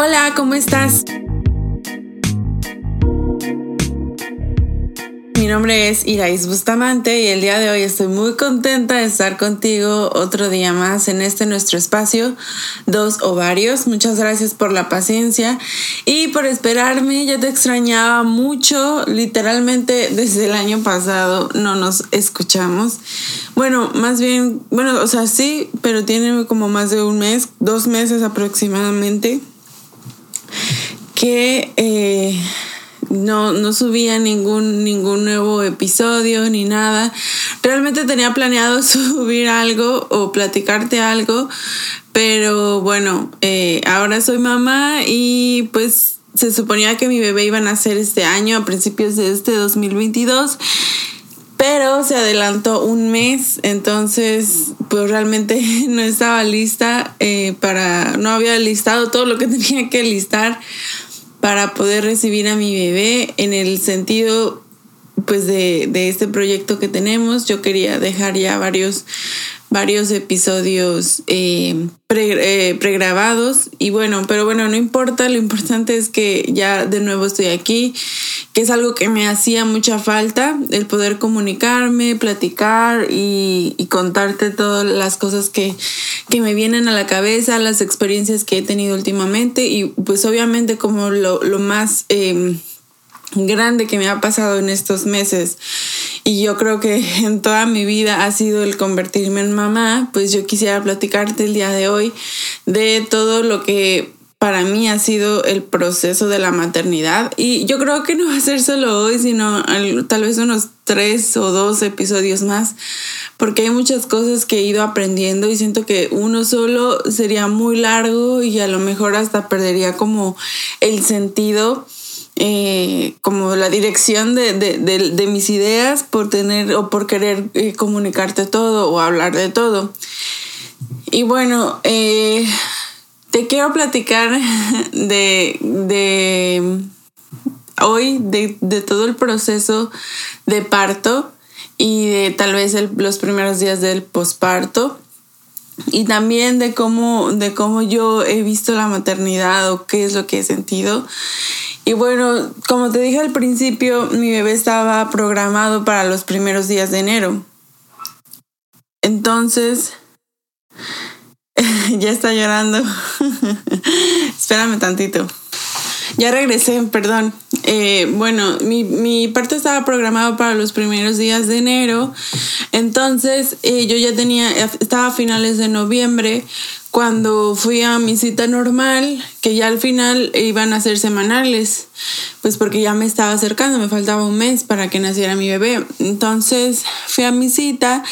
Hola, ¿cómo estás? Mi nombre es Irais Bustamante y el día de hoy estoy muy contenta de estar contigo otro día más en este nuestro espacio, Dos Ovarios. Muchas gracias por la paciencia y por esperarme. Ya te extrañaba mucho, literalmente desde el año pasado no nos escuchamos. Bueno, más bien, bueno, o sea, sí, pero tiene como más de un mes, dos meses aproximadamente que eh, no, no subía ningún, ningún nuevo episodio ni nada. Realmente tenía planeado subir algo o platicarte algo, pero bueno, eh, ahora soy mamá y pues se suponía que mi bebé iba a nacer este año, a principios de este 2022 pero se adelantó un mes, entonces pues realmente no estaba lista eh, para, no había listado todo lo que tenía que listar para poder recibir a mi bebé en el sentido pues de, de este proyecto que tenemos. Yo quería dejar ya varios varios episodios eh, eh, pregrabados y bueno, pero bueno, no importa, lo importante es que ya de nuevo estoy aquí, que es algo que me hacía mucha falta, el poder comunicarme, platicar y, contarte todas las cosas que, que, me vienen a la cabeza, las experiencias que he tenido últimamente y pues obviamente como lo, lo más... Eh, grande que me ha pasado en estos meses. Y yo creo que en toda mi vida ha sido el convertirme en mamá, pues yo quisiera platicarte el día de hoy de todo lo que para mí ha sido el proceso de la maternidad. Y yo creo que no va a ser solo hoy, sino tal vez unos tres o dos episodios más, porque hay muchas cosas que he ido aprendiendo y siento que uno solo sería muy largo y a lo mejor hasta perdería como el sentido eh, como la dirección de, mis ideas por tener o por querer eh, comunicarte todo o hablar de todo. Y bueno, eh, te quiero platicar de, hoy, de, todo el proceso de parto y de tal vez los primeros días del posparto y también de cómo, de cómo yo he visto la maternidad o qué es lo que he sentido. Y bueno, como te dije al principio, mi bebé estaba programado para los primeros días de enero. Entonces, ya está llorando. Espérame tantito. Ya regresé, perdón. Eh, bueno, mi, mi, parto estaba programado para los primeros días de enero. Entonces, eh, yo ya tenía, estaba a finales de noviembre cuando fui a mi cita normal, que ya al final iban a ser semanales, pues porque ya me estaba acercando, me faltaba un mes para que naciera mi bebé. Entonces fui a mi cita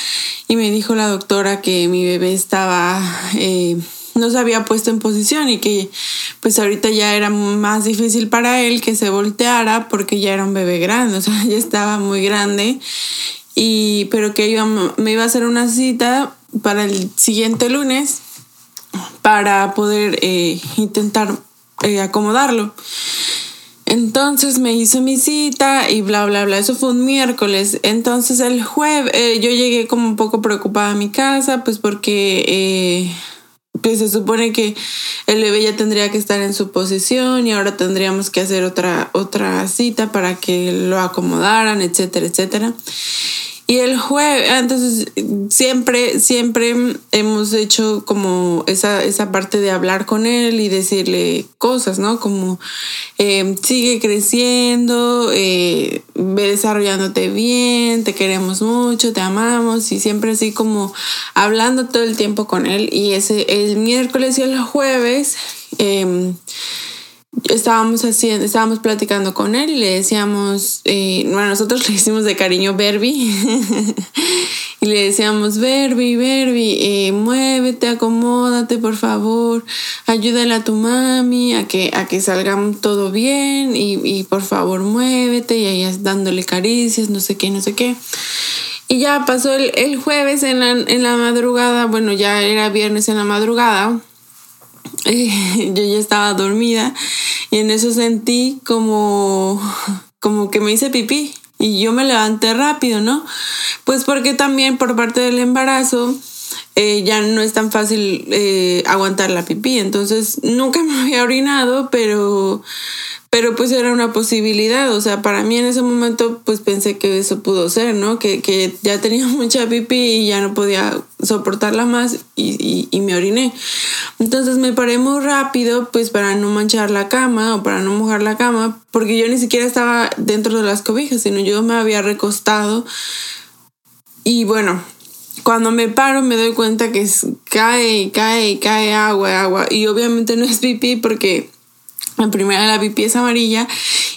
y me dijo la doctora que mi bebé estaba, eh, no se había puesto en posición y que pues ahorita ya era más difícil para él que se volteara porque ya era un bebé grande, o sea, ya estaba muy grande. Y, pero que iba, me iba a hacer una cita para el siguiente lunes para poder eh, intentar eh, acomodarlo. Entonces me hizo mi cita y bla, bla, bla. Eso fue un miércoles. Entonces el jueves eh, yo llegué como un poco preocupada a mi casa, pues porque pues se supone que el bebé ya tendría que estar en su posición y ahora tendríamos que hacer otra, otra cita para que lo acomodaran, etcétera, etcétera. Y el jueves, entonces siempre, siempre hemos hecho como esa, esa parte de hablar con él y decirle cosas, ¿no? Como eh, sigue creciendo, eh, ve desarrollándote bien, te queremos mucho, te amamos y siempre así como hablando todo el tiempo con él. Y ese el miércoles y el jueves. Eh, estábamos haciendo, estábamos platicando con él y le decíamos, eh, bueno, nosotros le hicimos de cariño Berbi y le decíamos, Berbi, Berbi, eh, muévete, acomódate, por favor, ayúdale a tu mami a que, a que todo bien y, y por favor muévete y ella dándole caricias, no sé qué, no sé qué. Y ya pasó el, el jueves en la, en la madrugada, bueno, ya era viernes en la madrugada yo ya estaba dormida y en eso sentí como, como que me hice pipí y yo me levanté rápido, ¿no? Pues porque también por parte del embarazo eh, ya no es tan fácil eh, aguantar la pipí. Entonces nunca me había orinado, pero pero pues era una posibilidad, o sea, para mí en ese momento pues pensé que eso pudo ser, ¿no? Que, que ya tenía mucha pipí y ya no podía soportarla más y, y, me oriné. Entonces me paré muy rápido pues para no manchar la cama o para no mojar la cama, porque yo ni siquiera estaba dentro de las cobijas, sino yo me había recostado y bueno, cuando me paro me doy cuenta que cae y cae y cae agua, agua. Y obviamente no es pipí porque en primera la pipí es amarilla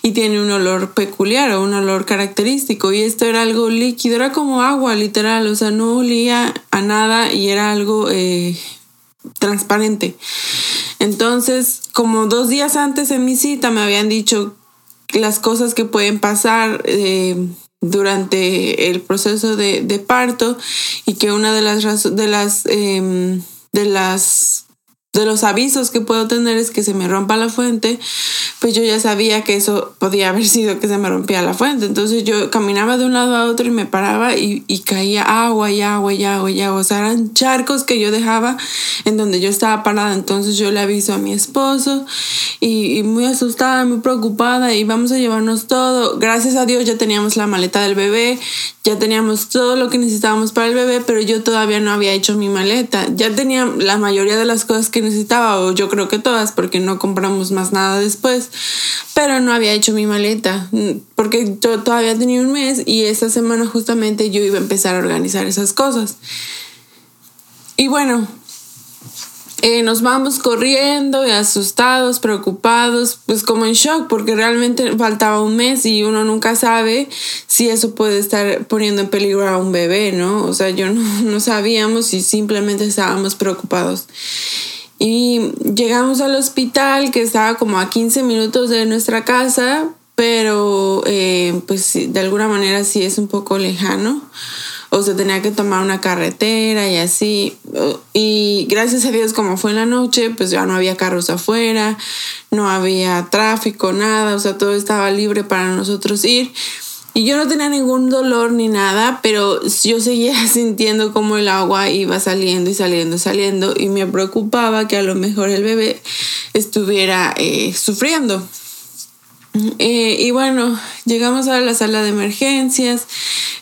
y tiene un olor peculiar o un olor característico. Y esto era algo líquido, era como agua literal, o sea, no olía a nada y era algo eh, transparente. Entonces, como dos días antes en mi cita me habían dicho las cosas que pueden pasar eh, durante el proceso de, parto y que una de las, de las, em, de las de los avisos que puedo tener es que se me rompa la fuente, pues yo ya sabía que eso podía haber sido que se me rompía la fuente. Entonces yo caminaba de un lado a otro y me paraba y, caía agua y agua y agua y agua. O sea, eran charcos que yo dejaba en donde yo estaba parada. Entonces yo le aviso a mi esposo y, y muy asustada, muy preocupada y vamos a llevarnos todo. Gracias a Dios ya teníamos la maleta del bebé, ya teníamos todo lo que necesitábamos para el bebé, pero yo todavía no había hecho mi maleta. Ya tenía la mayoría de las cosas que necesitaba, o yo creo que todas, porque no compramos más nada después, pero no había hecho mi maleta, mm, porque yo todavía tenía un mes y esa semana justamente yo iba a empezar a organizar esas cosas. Y bueno, eh, nos vamos corriendo y asustados, preocupados, pues como en shock, porque realmente faltaba un mes y uno nunca sabe si eso puede estar poniendo en peligro a un bebé, ¿no? O sea, yo no, no sabíamos y simplemente estábamos preocupados. Y llegamos al hospital que estaba como a 15 minutos de nuestra casa, pero eh, pues de alguna manera sí es un poco lejano. O sea, tenía que tomar una carretera y así. Y gracias a Dios, como fue en la noche, pues ya no había carros afuera, no había tráfico, nada. O sea, todo estaba libre para nosotros ir. Y yo no tenía ningún dolor ni nada, pero yo seguía sintiendo como el agua iba saliendo y saliendo y saliendo y me preocupaba que a lo mejor el bebé estuviera eh, sufriendo. Eh, y bueno, llegamos a la sala de emergencias,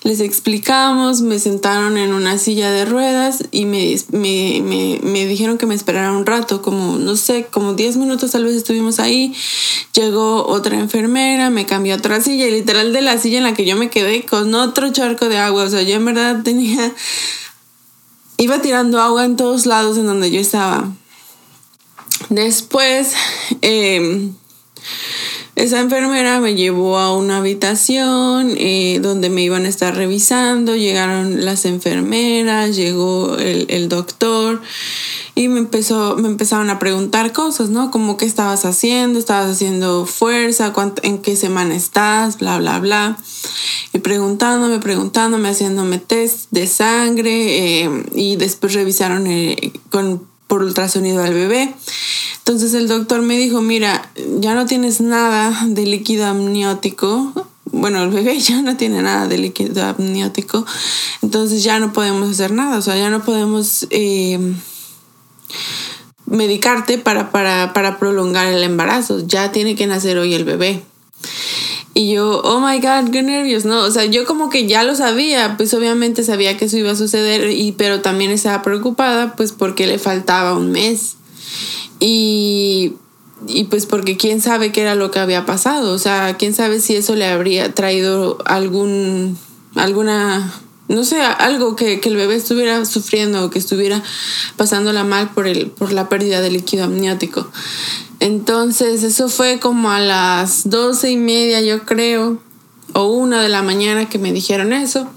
les explicamos, me sentaron en una silla de ruedas y me, dijeron que me esperara un rato, como no sé, como 10 minutos tal vez estuvimos ahí. Llegó otra enfermera, me cambió a otra silla literal de la silla en la que yo me quedé con otro charco de agua. O sea, yo en verdad tenía, iba tirando agua en todos lados en donde yo estaba. Después, eh, esa enfermera me llevó a una habitación eh, donde me iban a estar revisando, llegaron las enfermeras, llegó el, doctor y me, empezó, me empezaron a preguntar cosas, ¿no? Como qué estabas haciendo, estabas haciendo fuerza, en qué semana estás, bla, bla, bla. Y preguntándome, preguntándome, haciéndome test de sangre eh, y después revisaron eh, con, por ultrasonido al bebé. Entonces el doctor me dijo, mira, ya no tienes nada de líquido amniótico. Bueno, el bebé ya no tiene nada de líquido amniótico. Entonces ya no podemos hacer nada. O sea, ya no podemos eh, medicarte para, para, para prolongar el embarazo. Ya tiene que nacer hoy el bebé. Y yo, oh my god, qué nervios, ¿no? O sea, yo como que ya lo sabía, pues obviamente sabía que eso iba a suceder, y, pero también estaba preocupada, pues porque le faltaba un mes. Y, y pues porque quién sabe qué era lo que había pasado, o sea, quién sabe si eso le habría traído algún, alguna, no sé, algo que, que el bebé estuviera sufriendo o que estuviera pasándola mal por, el, por la pérdida de líquido amniótico. Entonces, eso fue como a las doce y media, yo creo, o una de la mañana que me dijeron eso.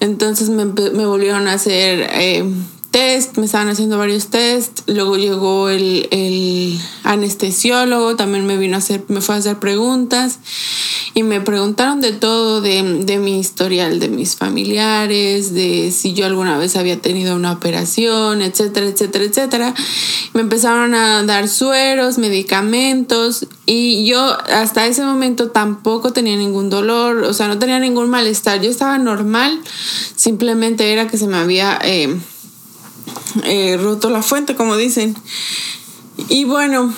Entonces me, me volvieron a hacer eh, test, me estaban haciendo varios test, luego llegó el, el, anestesiólogo, también me vino a hacer, me fue a hacer preguntas y me preguntaron de todo, de, de, mi historial, de mis familiares, de si yo alguna vez había tenido una operación, etcétera, etcétera, etcétera. Me empezaron a dar sueros, medicamentos y yo hasta ese momento tampoco tenía ningún dolor, o sea, no tenía ningún malestar, yo estaba normal, simplemente era que se me había... Eh, eh, roto la fuente, como dicen. Y bueno,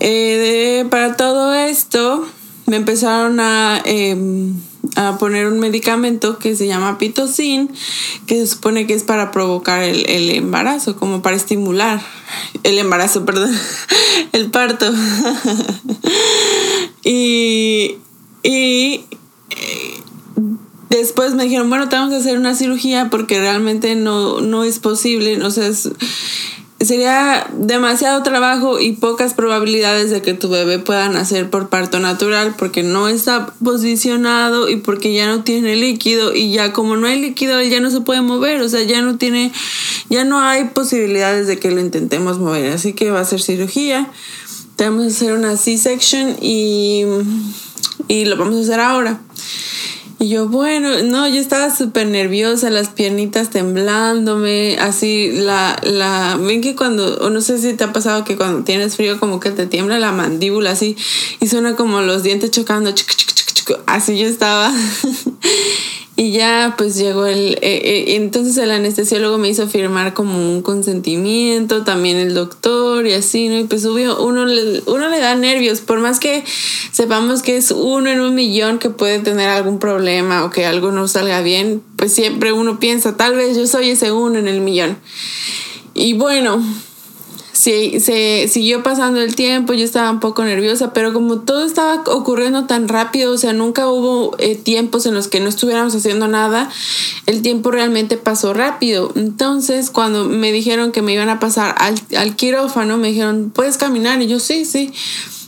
eh, para todo esto me empezaron a, em, a, poner un medicamento que se llama pitocin, que se supone que es para provocar el, el embarazo, como para estimular el embarazo, perdón, el parto. y, y eh, después me dijeron, bueno, te vamos a hacer una cirugía porque realmente no, no es posible, o sea, sería demasiado trabajo y pocas probabilidades de que tu bebé pueda nacer por parto natural porque no está posicionado y porque ya no tiene líquido y ya como no hay líquido él ya no se puede mover, o sea, ya no tiene, ya no hay posibilidades de que lo intentemos mover, así que va a ser cirugía. Tenemos que hacer una C-section y, y lo vamos a hacer ahora. Y yo, bueno, no, yo estaba súper nerviosa, las piernitas temblándome, así, la, la, ven que cuando, o no sé si te ha pasado que cuando tienes frío como que te tiembla la mandíbula así y suena como los dientes chocando, así yo estaba. Y ya pues llegó el... Eh, eh, entonces el anestesiólogo me hizo firmar como un consentimiento, también el doctor y así, ¿no? Y pues obvio, uno le, uno le da nervios, por más que sepamos que es uno en un millón que puede tener algún problema o que algo no salga bien, pues siempre uno piensa, tal vez yo soy ese uno en el millón. Y bueno, sí, se siguió pasando el tiempo, yo estaba un poco nerviosa, pero como todo estaba ocurriendo tan rápido, o sea, nunca hubo eh, tiempos en los que no estuviéramos haciendo nada, el tiempo realmente pasó rápido. Entonces, cuando me dijeron que me iban a pasar al, al quirófano, me dijeron, ¿puedes caminar? Y yo, sí, sí.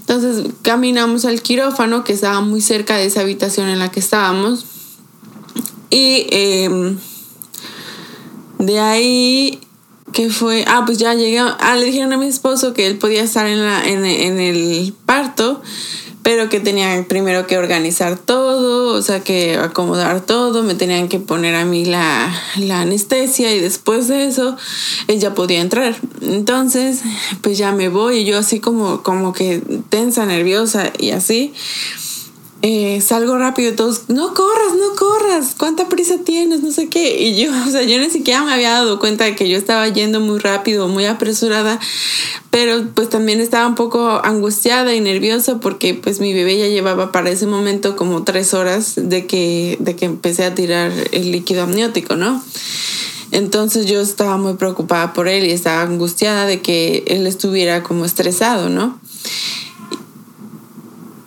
Entonces caminamos al quirófano, que estaba muy cerca de esa habitación en la que estábamos. Y em, de ahí que fue, ah, pues ya llegué, ah, le dijeron a mi esposo que él podía estar en, la, en, en el parto, pero que tenía primero que organizar todo, o sea, que acomodar todo, me tenían que poner a mí la, la anestesia y después de eso ella podía entrar. Entonces, pues ya me voy y yo así como, como que tensa, nerviosa y así. Eh, salgo rápido, todos, no corras, no corras, ¿cuánta prisa tienes? No sé qué. Y yo, o sea, yo ni siquiera me había dado cuenta de que yo estaba yendo muy rápido, muy apresurada, pero pues también estaba un poco angustiada y nerviosa porque pues mi bebé ya llevaba para ese momento como tres horas de que, de que empecé a tirar el líquido amniótico, ¿no? Entonces yo estaba muy preocupada por él y estaba angustiada de que él estuviera como estresado, ¿no?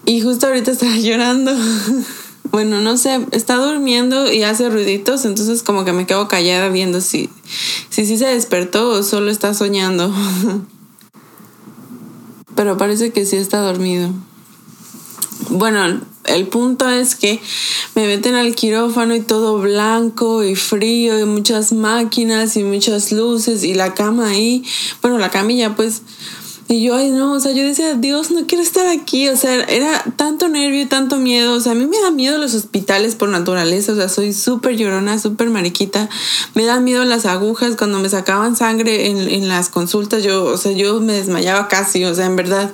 Y justo ahorita estaba llorando. bueno, no sé, está durmiendo y hace ruiditos, entonces como que me quedo callada viendo si si, se despertó o solo está soñando. Pero parece que sí está dormido. Bueno, el punto es que me meten al quirófano y todo blanco y frío y muchas máquinas y muchas luces y la cama ahí. Bueno, la camilla pues y yo, ay, no, o sea, yo decía, Dios, no quiero estar aquí. O sea, era tanto nervio y tanto miedo. O sea, a mí me da miedo los hospitales por naturaleza. O sea, soy súper llorona, súper mariquita. Me da miedo las agujas. Cuando me sacaban sangre en, en las consultas, yo, o sea, yo me desmayaba casi. O sea, en verdad,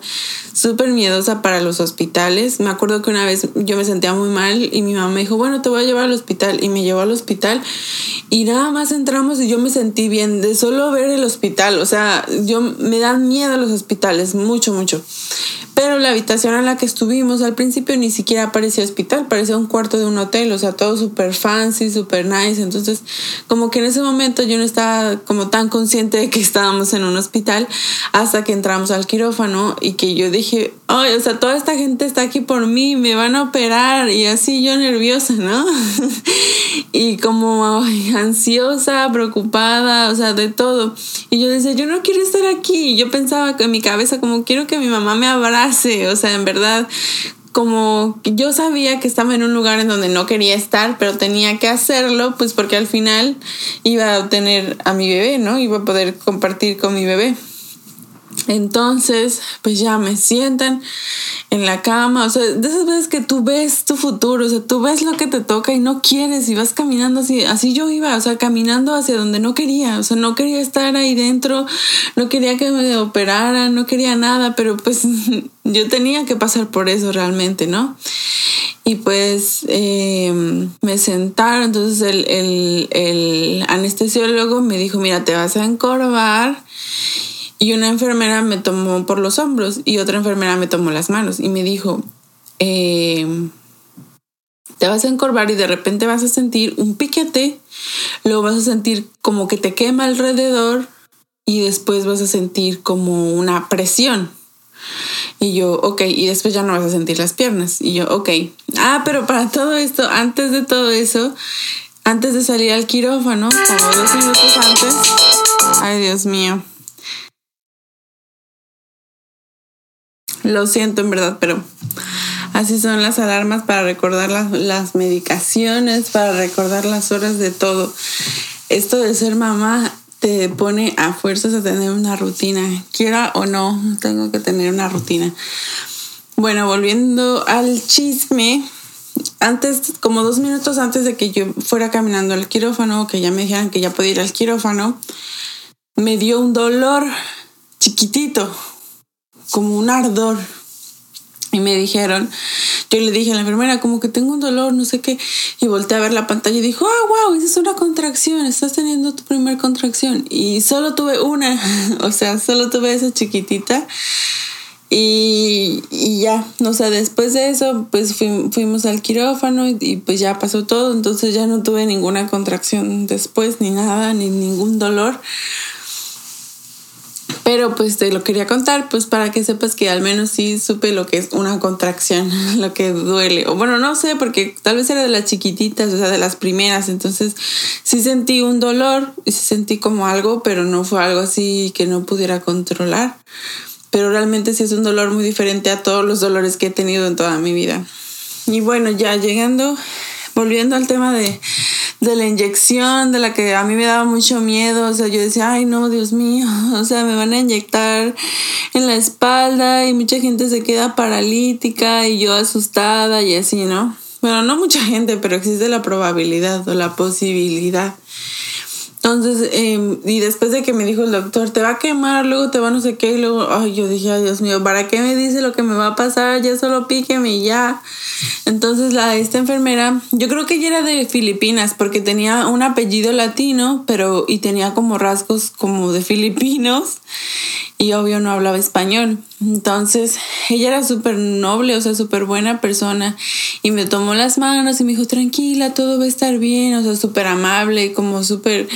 súper miedosa para los hospitales. Me acuerdo que una vez yo me sentía muy mal y mi mamá me dijo, bueno, te voy a llevar al hospital. Y me llevó al hospital y nada más entramos y yo me sentí bien de solo ver el hospital. O sea, yo me dan miedo los hospitales, mucho, mucho. Pero la habitación en la que estuvimos al principio ni siquiera parecía hospital, parecía un cuarto de un hotel, o sea, todo súper fancy, súper nice. Entonces, como que en ese momento yo no estaba como tan consciente de que estábamos en un hospital hasta que entramos al quirófano y que yo dije, ay, o sea, toda esta gente está aquí por mí, me van a operar y así yo nerviosa, ¿no? y como ansiosa, preocupada, o sea, de todo. Y yo decía, yo no quiero estar aquí. Y yo pensaba en mi cabeza como quiero que mi mamá me abrace o sea, en verdad, como yo sabía que estaba en un lugar en donde no quería estar, pero tenía que hacerlo, pues porque al final iba a obtener a mi bebé, ¿no? Iba a poder compartir con mi bebé. Entonces, pues ya me sientan en la cama, o sea, de esas veces que tú ves tu futuro, o sea, tú ves lo que te toca y no quieres y vas caminando así, así yo iba, o sea, caminando hacia donde no quería, o sea, no quería estar ahí dentro, no quería que me operaran, no quería nada, pero pues yo tenía que pasar por eso realmente, ¿no? y pues em, me sentaron, entonces el, el, el anestesiólogo me dijo, mira, te vas a encorvar y una enfermera me tomó por los hombros y otra enfermera me tomó las manos y me dijo, em, te vas a encorvar y de repente vas a sentir un piquete, luego vas a sentir como que te quema alrededor y después vas a sentir como una presión. Y yo, ok, y después ya no vas a sentir las piernas. Y yo, ok. Ah, pero para todo esto, antes de todo eso, antes de salir al quirófano, como dos minutos antes, ay Dios mío, Lo siento en verdad, pero así son las alarmas para recordar las, medicaciones, para recordar las horas de todo. Esto de ser mamá te pone a fuerzas a tener una rutina. Quiera o no, tengo que tener una rutina. Bueno, volviendo al chisme, antes, como dos minutos antes de que yo fuera caminando al quirófano, que ya me dijeran que ya podía ir al quirófano, me dio un dolor chiquitito, como un ardor. Y me dijeron, yo le dije a la enfermera, como que tengo un dolor, no sé qué. Y volteé a ver la pantalla y dijo, ah, wow, esa es una contracción, estás teniendo tu primer contracción. Y solo tuve una, o sea, solo tuve esa chiquitita. Y, y ya, no sé, después de eso, pues fuimos al quirófano y, y, pues ya pasó todo. Entonces ya no tuve ninguna contracción después, ni nada, ni ningún dolor. Pero pues te lo quería contar, pues para que sepas que al menos sí supe lo que es una contracción, lo que duele. O bueno, no sé, porque tal vez era de las chiquititas, o sea, de las primeras. Entonces sí sentí un dolor, sí sentí como algo, pero no fue algo así que no pudiera controlar. Pero realmente sí es un dolor muy diferente a todos los dolores que he tenido en toda mi vida. Y bueno, ya llegando, volviendo al tema de, de la inyección, de la que a mí me daba mucho miedo, o sea, yo decía, ay no, Dios mío, o sea, me van a inyectar en la espalda y mucha gente se queda paralítica y yo asustada y así, ¿no? Bueno, no mucha gente, pero existe la probabilidad o la posibilidad. Entonces, em, y después de que me dijo el doctor, te va a quemar, luego te va no sé qué, y luego, ay, yo dije, ay, Dios mío, ¿para qué me dice lo que me va a pasar? Ya solo píqueme y ya. Entonces, la, esta enfermera, yo creo que ella era de Filipinas, porque tenía un apellido latino, pero, y tenía como rasgos como de filipinos, y obvio no hablaba español. Entonces, ella era súper noble, o sea, súper buena persona, y me tomó las manos y me dijo, tranquila, todo va a estar bien, o sea, súper amable, como súper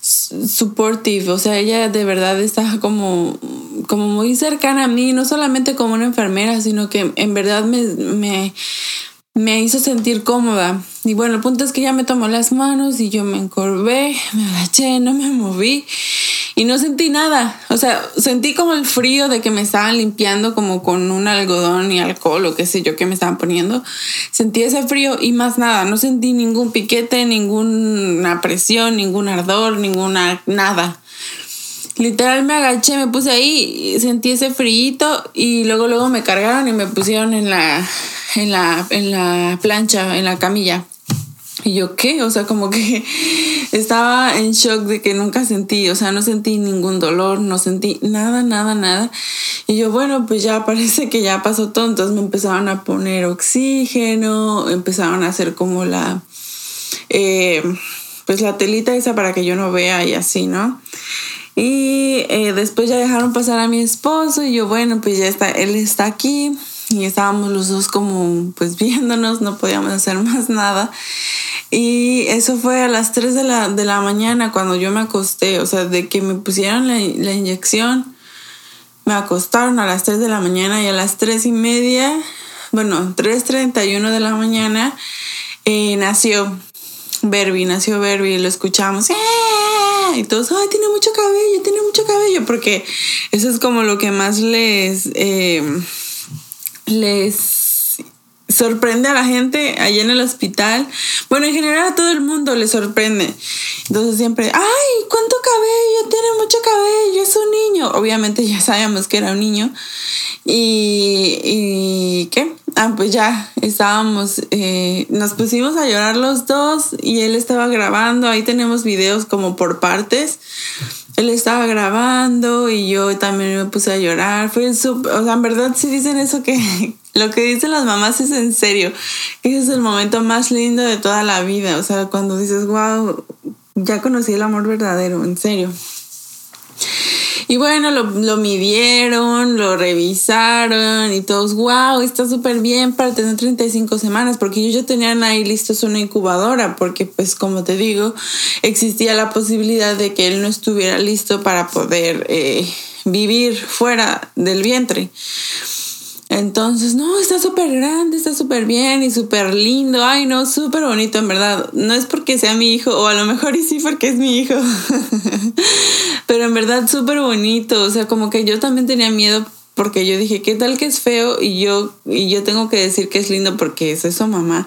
supportive, o sea, ella de verdad está como, como muy cercana a mí, no solamente como una enfermera, sino que en verdad me, me, me hizo sentir cómoda. Y bueno, el punto es que ella me tomó las manos y yo me encorvé, me agaché, no me moví y no sentí nada. O sea, sentí como el frío de que me estaban limpiando como con un algodón y alcohol o qué sé yo que me estaban poniendo. Sentí ese frío y más nada. No sentí ningún piquete, ninguna presión, ningún ardor, ninguna nada. Literal me agaché, me puse ahí, sentí ese frío y luego luego me cargaron y me pusieron en la en la en la plancha, en la camilla. Y yo, ¿qué? O sea, como que estaba en shock de que nunca sentí, o sea, no sentí ningún dolor, no sentí nada, nada, nada. Y yo, bueno, pues ya parece que ya pasó todo. Entonces me empezaron a poner oxígeno, empezaron a hacer como la, eh, pues la telita esa para que yo no vea y así, ¿no? Y eh, después ya dejaron pasar a mi esposo y yo, bueno, pues ya está, él está aquí y estábamos los dos como pues viéndonos, no podíamos hacer más nada. Y eso fue a las 3 de la, de la mañana cuando yo me acosté, o sea, de que me pusieron la, la inyección, me acostaron a las 3 de la mañana y a las 3 y media, bueno, 3.31 de la mañana, eh, nació Berby, nació Berby, y lo escuchamos. ¡Eh! Y todos, ay, tiene mucho cabello, tiene mucho cabello, porque eso es como lo que más les... Eh, les sorprende a la gente allá en el hospital. Bueno, en general a todo el mundo le sorprende. Entonces siempre, ay, ¿cuánto cabello? Tiene mucho cabello, es un niño. Obviamente ya sabíamos que era un niño. Y, y ¿qué? Ah, pues ya estábamos, eh, nos pusimos a llorar los dos y él estaba grabando. Ahí tenemos videos como por partes él estaba grabando y yo también me puse a llorar. Fue súper, o sea, en verdad sí dicen eso que lo que dicen las mamás es en serio. Ese es el momento más lindo de toda la vida. O sea, cuando dices, wow, ya conocí el amor verdadero, en serio. Y bueno, lo, lo, midieron, lo revisaron y todos, wow, está súper bien para tener 35 semanas, porque ellos ya tenían ahí listos una incubadora, porque pues como te digo, existía la posibilidad de que él no estuviera listo para poder eh, vivir fuera del vientre. Entonces, no, está súper grande, está súper bien y súper lindo. Ay, no, súper bonito, en verdad. No es porque sea mi hijo, o a lo mejor y sí porque es mi hijo. Pero en verdad súper bonito. O sea, como que yo también tenía miedo porque yo dije, ¿qué tal que es feo? Y yo, y yo tengo que decir que es lindo porque es eso, mamá.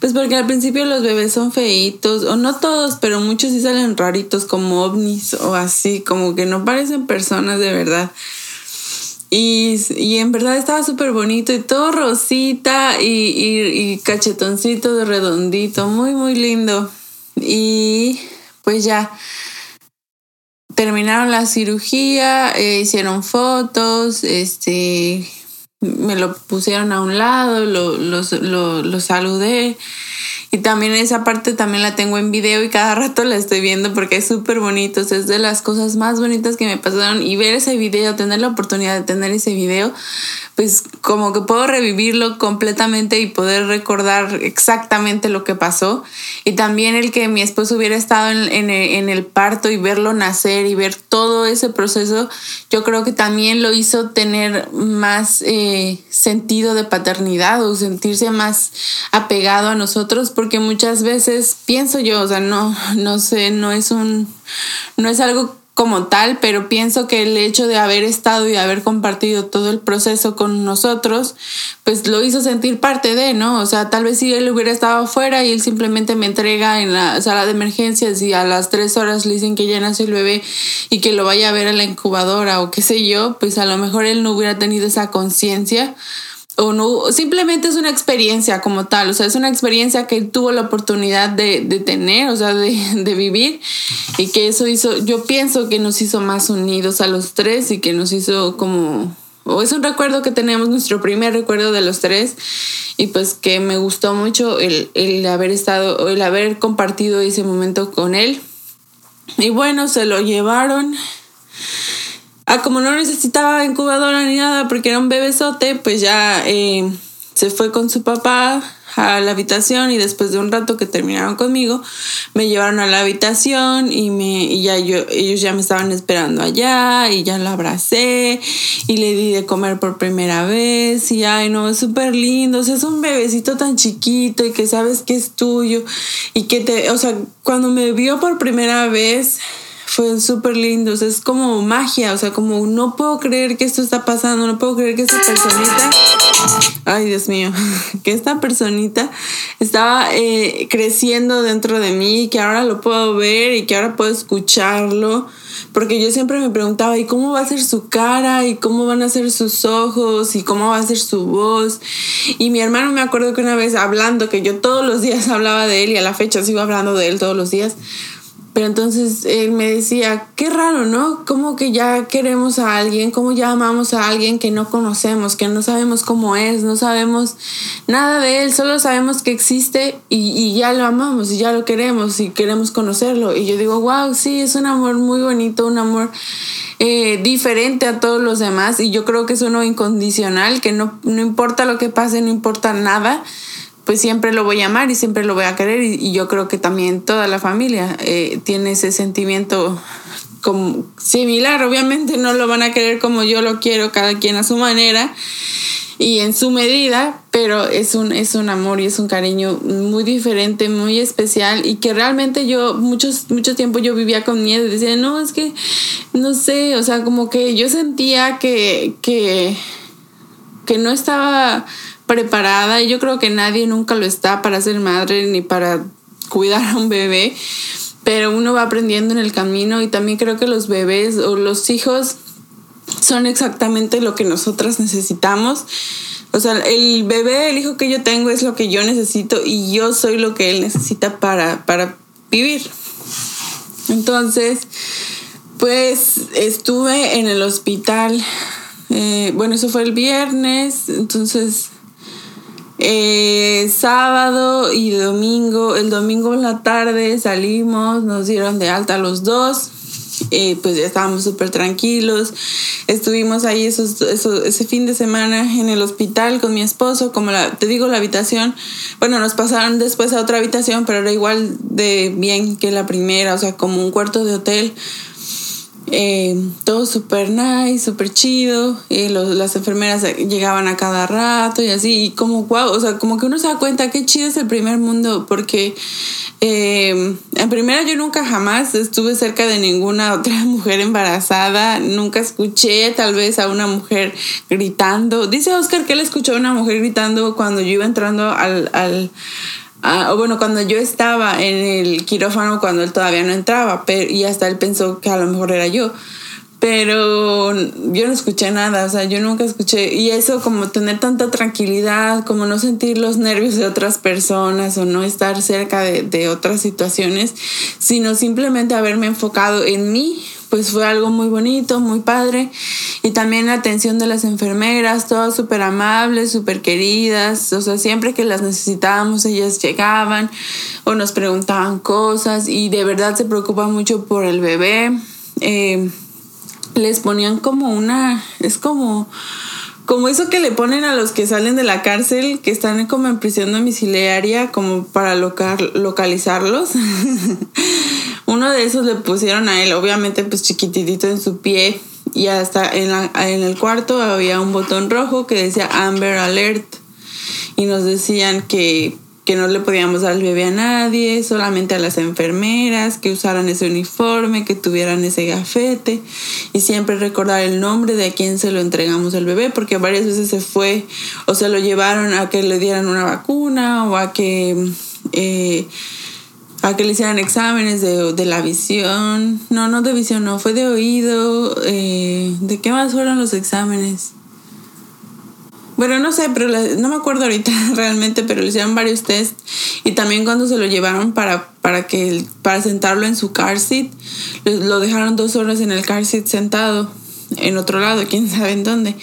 Pues porque al principio los bebés son feitos, o no todos, pero muchos sí salen raritos como ovnis o así, como que no parecen personas de verdad. Y, y, en verdad estaba súper bonito y todo rosita y, y, y, cachetoncito redondito, muy, muy lindo. Y pues ya terminaron la cirugía, eh, hicieron fotos, este, me lo pusieron a un lado, lo, lo, lo saludé y también esa parte también la tengo en video y cada rato la estoy viendo porque es súper bonito. es de las cosas más bonitas que me pasaron. Y ver ese video, tener la oportunidad de tener ese video, pues como que puedo revivirlo completamente y poder recordar exactamente lo que pasó. Y también el que mi esposo hubiera estado en, en el parto y verlo nacer y ver todo ese proceso, yo creo que también lo hizo tener más eh, sentido de paternidad o sentirse más apegado a nosotros porque muchas veces pienso yo, o sea, no, no sé, no es un, no es algo como tal, pero pienso que el hecho de haber estado y haber compartido todo el proceso con nosotros, pues lo hizo sentir parte de, ¿no? O sea, tal vez si él hubiera estado afuera y él simplemente me entrega en la sala de emergencias y a las tres horas le dicen que ya nació el bebé y que lo vaya a ver a la incubadora o qué sé yo, pues a lo mejor él no hubiera tenido esa conciencia o no, simplemente es una experiencia como tal, o sea, es una experiencia que tuvo la oportunidad de, tener, o sea, de, de, vivir y que eso hizo, yo pienso que nos hizo más unidos a los tres y que nos hizo como, o es un recuerdo que tenemos, nuestro primer recuerdo de los tres y pues que me gustó mucho el, el haber estado, el haber compartido ese momento con él. Y bueno, se lo llevaron Ah, como no necesitaba incubadora ni nada porque era un bebesote, pues ya eh, se fue con su papá a la habitación y después de un rato que terminaron conmigo, me llevaron a la habitación y, me, y ya yo, ellos ya me estaban esperando allá y ya la abracé y le di de comer por primera vez y ay no, es súper lindo, o sea, es un bebecito tan chiquito y que sabes que es tuyo y que te, o sea, cuando me vio por primera vez fue súper lindo, o es como magia, o sea, como no puedo creer que esto está pasando, no puedo creer que esta personita, ay Dios mío, que esta personita estaba eh, creciendo dentro de mí, que ahora lo puedo ver y que ahora puedo escucharlo, porque yo siempre me preguntaba, ¿y cómo va a ser su cara? ¿Y cómo van a ser sus ojos? ¿Y cómo va a ser su voz? Y mi hermano me acuerdo que una vez hablando, que yo todos los días hablaba de él y a la fecha sigo hablando de él todos los días, pero entonces él me decía, qué raro, ¿no? Como que ya queremos a alguien, como ya amamos a alguien que no conocemos, que no sabemos cómo es, no sabemos nada de él, solo sabemos que existe y, y ya lo amamos y ya lo queremos y queremos conocerlo. Y yo digo, wow, sí, es un amor muy bonito, un amor eh, diferente a todos los demás y yo creo que es uno incondicional, que no, no importa lo que pase, no importa nada pues siempre lo voy a amar y siempre lo voy a querer y, yo creo que también toda la familia eh, tiene ese sentimiento como similar, obviamente no lo van a querer como yo lo quiero, cada quien a su manera y en su medida, pero es un, es un amor y es un cariño muy diferente, muy especial y que realmente yo muchos, mucho tiempo yo vivía con miedo decía, no, es que no sé, o sea, como que yo sentía que, que, que no estaba preparada y yo creo que nadie nunca lo está para ser madre ni para cuidar a un bebé, pero uno va aprendiendo en el camino y también creo que los bebés o los hijos son exactamente lo que nosotras necesitamos. O sea, el bebé, el hijo que yo tengo es lo que yo necesito y yo soy lo que él necesita para, para vivir. Entonces, Pues estuve en el hospital. Eh, bueno, eso fue el viernes. Entonces, eh, sábado y domingo. El domingo en la tarde salimos, nos dieron de alta los dos. Eh, pues ya estábamos súper tranquilos. Estuvimos ahí esos, ese fin de semana en el hospital con mi esposo, como la, te digo, la habitación, bueno, nos pasaron después a otra habitación, pero era igual de bien que la primera, o sea, como un cuarto de hotel. Eh, todo súper nice, súper chido. Eh, las enfermeras llegaban a cada rato y así. Y como, wow, o sea, como que uno se da cuenta qué chido es el primer mundo. Porque eh, en primera yo nunca jamás estuve cerca de ninguna otra mujer embarazada. Nunca escuché tal vez a una mujer gritando. Dice Oscar que él escuchó a una mujer gritando cuando yo iba entrando al Ah, bueno, cuando yo estaba en el quirófano, cuando él todavía no entraba, pero, y hasta él pensó que a lo mejor era yo. Pero yo no escuché nada, o sea, yo nunca escuché. Y eso, como tener tanta tranquilidad, como no sentir los nervios de otras personas o no estar cerca de, de otras situaciones, sino simplemente haberme enfocado en mí, pues fue algo muy bonito, muy padre. Y también la atención de las enfermeras, todas súper amables, súper queridas. O sea, siempre que las necesitábamos, ellas llegaban o nos preguntaban cosas y de verdad se preocupan mucho por el bebé. Eh, les ponían como una, es como como eso que le ponen a los que salen de la cárcel, que están como en prisión domiciliaria, como para localizarlos. Uno de esos le pusieron a él, obviamente pues chiquititito en su pie y hasta en, en el cuarto había un botón rojo que decía Amber Alert y nos decían que que no le podíamos dar el bebé a nadie, solamente a las enfermeras, que usaran ese uniforme, que tuvieran ese gafete y siempre recordar el nombre de a quién se lo entregamos al bebé, porque varias veces se fue o se lo llevaron a que le dieran una vacuna o a que... Eh, a que le hicieran exámenes de, la visión. No, no de visión, no, fue de oído. Eh, ¿De qué más fueron los exámenes? Bueno, no sé, pero no me acuerdo ahorita realmente, pero le hicieron varios test. Y también cuando se lo llevaron para, para, que, para sentarlo en su car seat, lo dejaron dos horas en el car seat sentado en otro lado, quién sabe en dónde.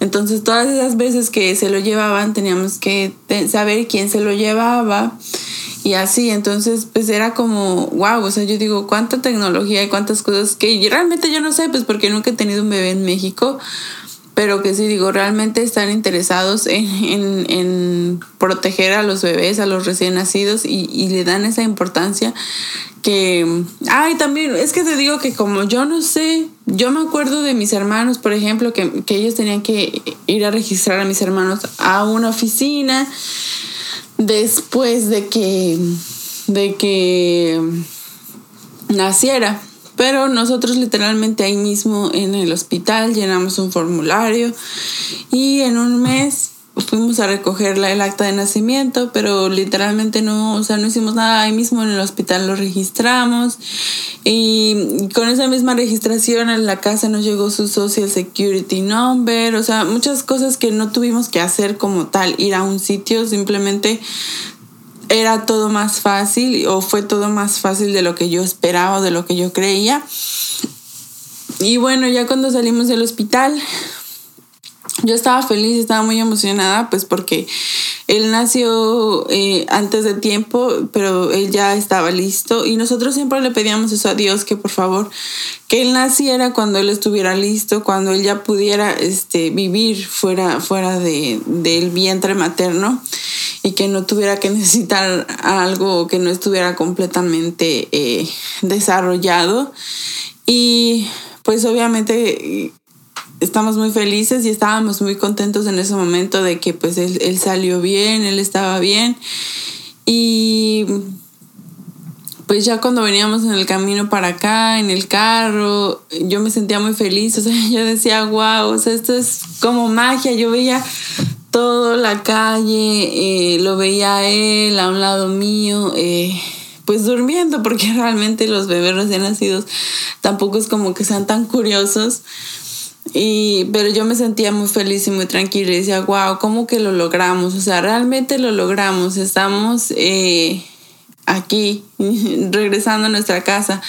Entonces todas esas veces que se lo llevaban teníamos que saber quién se lo llevaba y así, entonces pues era como, wow, o sea, yo digo, cuánta tecnología y cuántas cosas que realmente yo no sé, pues porque nunca he tenido un bebé en México, pero que sí digo, realmente están interesados en, proteger a los bebés, a los recién nacidos y, y le dan esa importancia que, ay, también, es que te digo que como yo no sé, yo me acuerdo de mis hermanos, por ejemplo, que, ellos tenían que ir a registrar a mis hermanos a una oficina después de que, de que naciera. Pero nosotros literalmente ahí mismo en el hospital llenamos un formulario y en un mes fuimos a recoger el acta de nacimiento, pero literalmente no, o sea, no hicimos nada. Ahí mismo en el hospital, lo registramos y con esa misma registración en la casa nos llegó su Social Security Number, o sea, muchas cosas que no tuvimos que hacer como tal, ir a un sitio, simplemente era todo más fácil o fue todo más fácil de lo que yo esperaba, de lo que yo creía. Y bueno, ya cuando salimos del hospital, yo estaba feliz, estaba muy emocionada, pues porque él nació eh, antes de tiempo, pero él ya estaba listo y nosotros siempre le pedíamos eso a Dios, que por favor, que él naciera cuando él estuviera listo, cuando él ya pudiera este, vivir fuera, fuera de, del vientre materno y que no tuviera que necesitar algo que no estuviera completamente eh, desarrollado. Y pues obviamente estamos muy felices y estábamos muy contentos en ese momento de que pues él, salió bien, él estaba bien. Y pues ya cuando veníamos en el camino para acá, en el carro, yo me sentía muy feliz, o sea, yo decía, wow, o sea, esto es como magia, yo veía todo la calle, eh, lo veía él a un lado mío, eh, pues durmiendo, porque realmente los bebés recién nacidos tampoco es como que sean tan curiosos. Y, pero yo me sentía muy feliz y muy tranquila y decía, wow, ¿cómo que lo logramos? O sea, realmente lo logramos. Estamos eh, aquí, regresando a nuestra casa.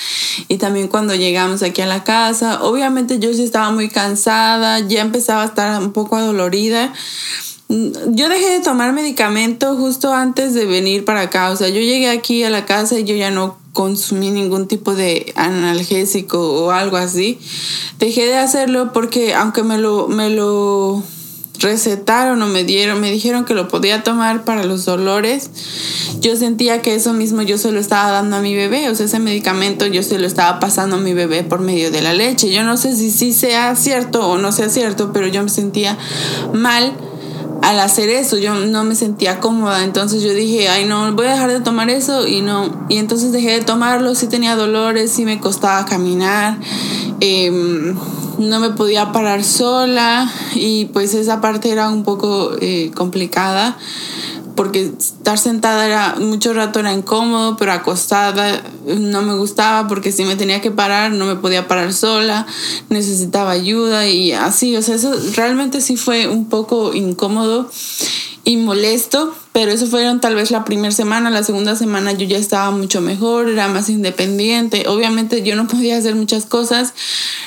Y también cuando llegamos aquí a la casa, obviamente yo sí estaba muy cansada, ya empezaba a estar un poco adolorida. Yo dejé de tomar medicamento justo antes de venir para acá. O sea, yo llegué aquí a la casa y yo ya no consumí ningún tipo de analgésico o algo así. Dejé de hacerlo porque aunque me lo, me lo recetaron o me dieron, me dijeron que lo podía tomar para los dolores, yo sentía que eso mismo yo se lo estaba dando a mi bebé, o sea, ese medicamento yo se lo estaba pasando a mi bebé por medio de la leche. Yo no sé si sí sea cierto o no sea cierto, pero yo me sentía mal al hacer eso, yo no me sentía cómoda, entonces yo dije, ay no, voy a dejar de tomar eso y no, y entonces dejé de tomarlo, sí tenía dolores, sí me costaba caminar, em, no me podía parar sola y pues esa parte era un poco eh, complicada porque estar sentada era mucho rato era incómodo, pero acostada no me gustaba porque si me tenía que parar no me podía parar sola, necesitaba ayuda y así, o sea, eso realmente sí fue un poco incómodo y molesto, pero eso fueron tal vez la primera semana, la segunda semana yo ya estaba mucho mejor, era más independiente, obviamente yo no podía hacer muchas cosas,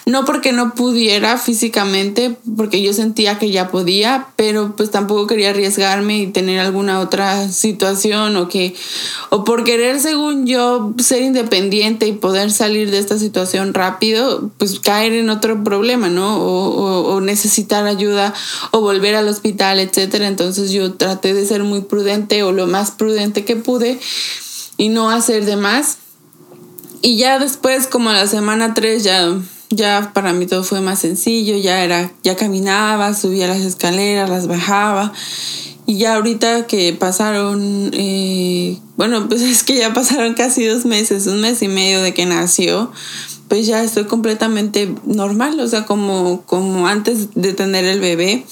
no porque no pudiera físicamente, porque yo sentía que ya podía, pero pues tampoco quería arriesgarme y tener alguna otra situación o que, o por querer según yo ser independiente y poder salir de esta situación rápido, pues caer en otro problema, ¿no? O, o necesitar ayuda o volver al hospital, etcétera. Entonces yo traté de ser muy prudente o lo más prudente que pude y no hacer de más. Y ya después, como a la semana 3, ya, ya para mí todo fue más sencillo, ya era, ya caminaba, subía las escaleras, las bajaba. Y ya ahorita que pasaron, eh, bueno, pues es que ya pasaron casi dos meses, un mes y medio de que nació, pues ya estoy completamente normal, o sea, como, como antes de tener el bebé.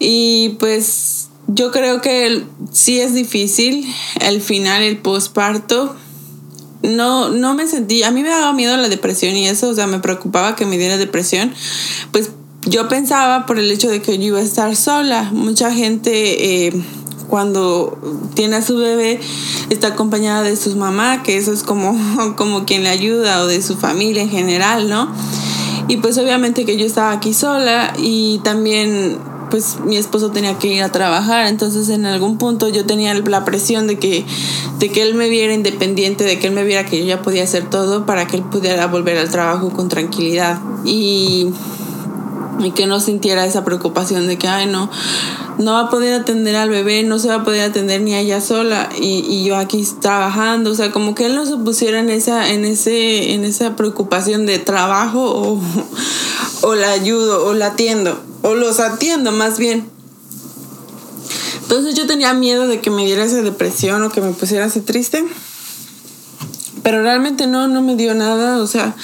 Y pues yo creo que sí es difícil el final, el posparto. No, no me sentí, a mí me daba miedo la depresión y eso, o sea, me preocupaba que me diera depresión. Pues yo pensaba por el hecho de que yo iba a estar sola. Mucha gente eh, cuando tiene a su bebé está acompañada de su mamá, que eso es como, como quien le ayuda, o de su familia en general, ¿no? Y pues obviamente que yo estaba aquí sola y también pues mi esposo tenía que ir a trabajar, entonces en algún punto yo tenía la presión de que, de que él me viera independiente, de que él me viera que yo ya podía hacer todo para que él pudiera volver al trabajo con tranquilidad y, y que no sintiera esa preocupación de que, ay, no, no va a poder atender al bebé, no se va a poder atender ni a ella sola y, y, yo aquí trabajando, o sea, como que él no se pusiera en esa, en ese, en esa preocupación de trabajo o, o la ayudo o la atiendo o los atiendo más bien. Entonces yo tenía miedo de que me diera esa depresión o que me pusiera así triste. Pero realmente no, no me dio nada. O sea,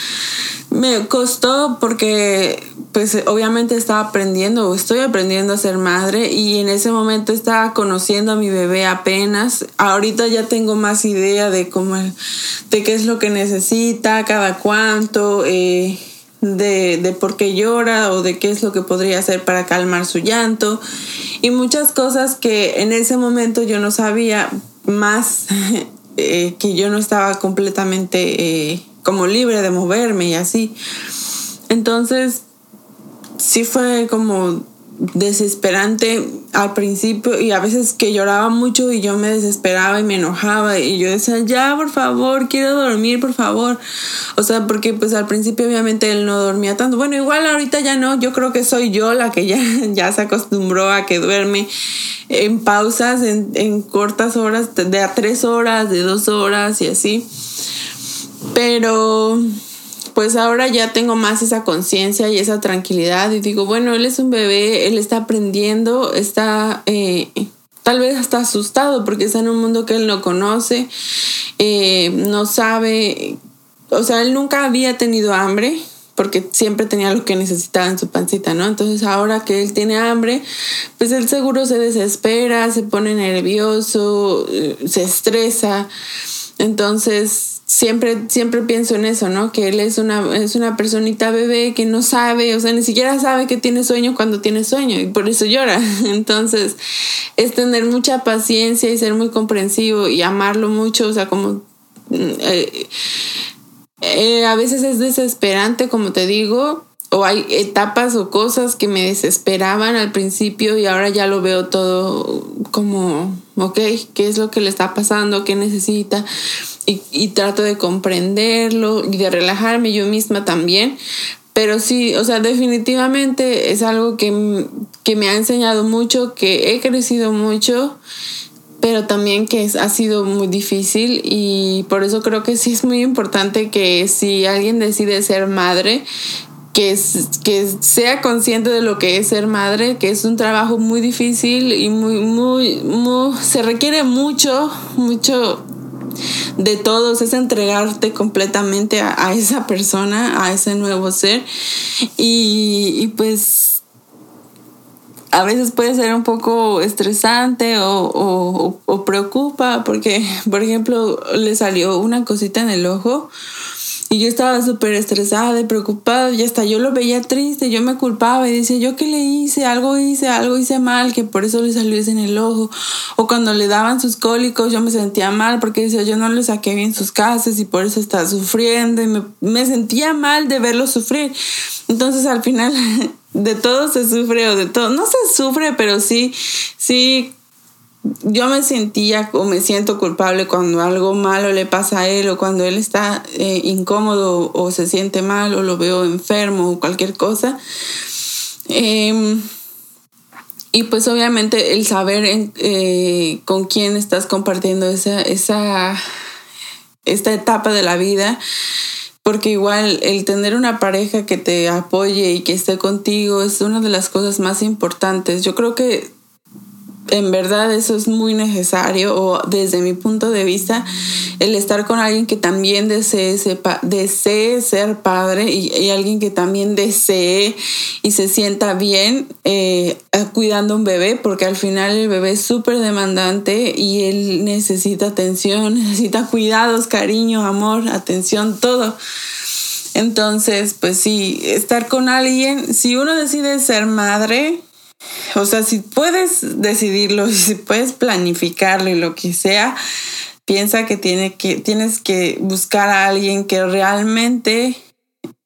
me costó porque pues obviamente estaba aprendiendo o estoy aprendiendo a ser madre y en ese momento estaba conociendo a mi bebé apenas. Ahorita ya tengo más idea de cómo, de qué es lo que necesita, cada cuánto. Eh, de, de por qué llora o de qué es lo que podría hacer para calmar su llanto y muchas cosas que en ese momento yo no sabía más eh, que yo no estaba completamente eh, como libre de moverme y así. Entonces, sí fue como desesperante al principio y a veces que lloraba mucho y yo me desesperaba y me enojaba y yo decía, ya, por favor, quiero dormir, por favor. O sea, porque pues al principio obviamente él no dormía tanto. Bueno, igual ahorita ya no, yo creo que soy yo la que ya, ya se acostumbró a que duerme en pausas, en, en cortas horas, de a tres horas, de dos horas y así. Pero pues ahora ya tengo más esa conciencia y esa tranquilidad y digo, bueno, él es un bebé, él está aprendiendo, está eh, tal vez hasta asustado porque está en un mundo que él no conoce, eh, no sabe, o sea, él nunca había tenido hambre porque siempre tenía lo que necesitaba en su pancita, ¿no? Entonces ahora que él tiene hambre, pues él seguro se desespera, se pone nervioso, eh, se estresa. Entonces siempre, siempre pienso en eso, ¿no? Que él es una, es una personita bebé que no sabe, o sea, ni siquiera sabe que tiene sueño cuando tiene sueño y por eso llora. Entonces, es tener mucha paciencia y ser muy comprensivo y amarlo mucho, o sea, como... Mm, eh, eh, a veces es desesperante, como te digo, o hay etapas o cosas que me desesperaban al principio y ahora ya lo veo todo como, ok, ¿qué es lo que le está pasando? ¿Qué necesita? y, trato de comprenderlo y de relajarme yo misma también. Pero sí, o sea, definitivamente es algo que, que me ha enseñado mucho, que he crecido mucho, pero también que ha sido muy difícil y por eso creo que sí es muy importante que si alguien decide ser madre, que, que sea consciente de lo que es ser madre, que es un trabajo muy difícil y muy, muy, muy, se requiere mucho, mucho de todos, es entregarte completamente a, esa persona, a ese nuevo ser. Y, pues a veces puede ser un poco estresante o, o preocupa porque, por ejemplo, le salió una cosita en el ojo y yo estaba súper estresada y preocupada y hasta yo lo veía triste, yo me culpaba y decía, yo qué le hice, algo hice, algo hice mal, que por eso le salió en el ojo. O cuando le daban sus cólicos yo me sentía mal porque decía, yo no le saqué bien sus casas y por eso está sufriendo y me, me sentía mal de verlo sufrir. Entonces al final de todo se sufre o de todo, no se sufre, pero sí, sí yo me sentía o me siento culpable cuando algo malo le pasa a él o cuando él está eh, incómodo o se siente mal o lo veo enfermo o cualquier cosa. Em, y pues obviamente el saber eh, con quién estás compartiendo esa, esa, esta etapa de la vida, porque igual el tener una pareja que te apoye y que esté contigo es una de las cosas más importantes. Yo creo que en verdad eso es muy necesario o desde mi punto de vista el estar con alguien que también desee, desee ser padre y, alguien que también desee y se sienta bien eh, cuidando un bebé porque al final el bebé es súper demandante y él necesita atención, necesita cuidados, cariño, amor, atención, todo. Entonces, pues sí, estar con alguien, si uno decide ser madre, o sea, si puedes decidirlo, si puedes planificarlo y lo que sea, piensa que, tiene que tienes que buscar a alguien que realmente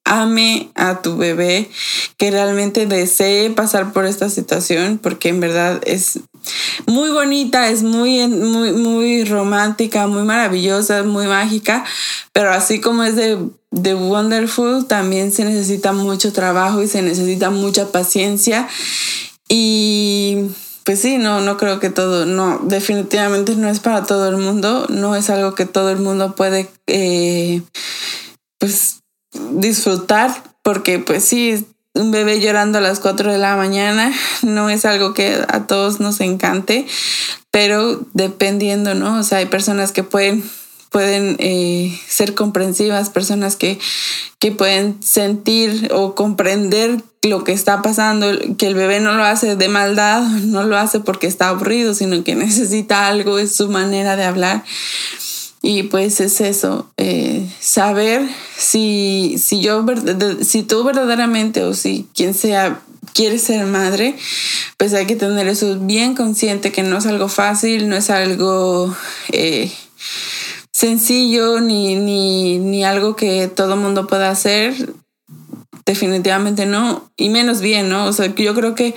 ame a tu bebé, que realmente desee pasar por esta situación, porque en verdad es muy bonita, es muy, muy, muy romántica, muy maravillosa, muy mágica, pero así como es de, de wonderful, también se necesita mucho trabajo y se necesita mucha paciencia y pues sí, no, no creo que todo, no, definitivamente no es para todo el mundo, no es algo que todo el mundo puede, eh, pues, disfrutar, porque pues sí, un bebé llorando a las 4 de la mañana no es algo que a todos nos encante, pero dependiendo, ¿no? O sea, hay personas que pueden pueden eh, ser comprensivas, personas que, que pueden sentir o comprender lo que está pasando, que el bebé no lo hace de maldad, no lo hace porque está aburrido, sino que necesita algo, es su manera de hablar. Y pues es eso, eh, saber si, si yo, si tú verdaderamente o si quien sea quiere ser madre, pues hay que tener eso bien consciente, que no es algo fácil, no es algo... Eh, sencillo ni, ni, ni algo que todo mundo pueda hacer. Definitivamente no. Y menos bien, ¿no? O sea, yo creo que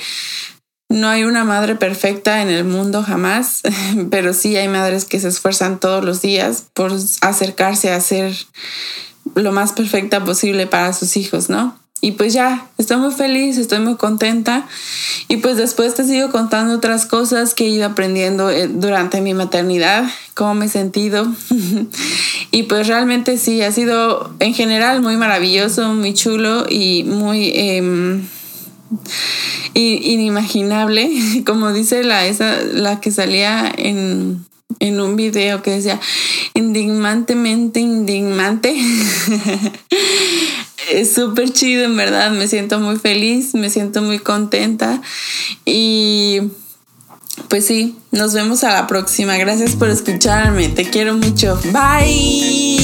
no hay una madre perfecta en el mundo jamás, pero sí hay madres que se esfuerzan todos los días por acercarse a ser lo más perfecta posible para sus hijos, ¿no? Y pues ya, estoy muy feliz, estoy muy contenta. Y pues después te sigo contando otras cosas que he ido aprendiendo eh, durante mi maternidad, cómo me he sentido. y pues realmente sí, ha sido en general muy maravilloso, muy chulo y muy eh, inimaginable. Como dice la, esa, la que salía en, en un video que decía indignantemente indignante. es súper chido, en verdad. Me siento muy feliz, me siento muy contenta. Y pues sí, nos vemos a la próxima. Gracias por escucharme. Te quiero mucho. Bye.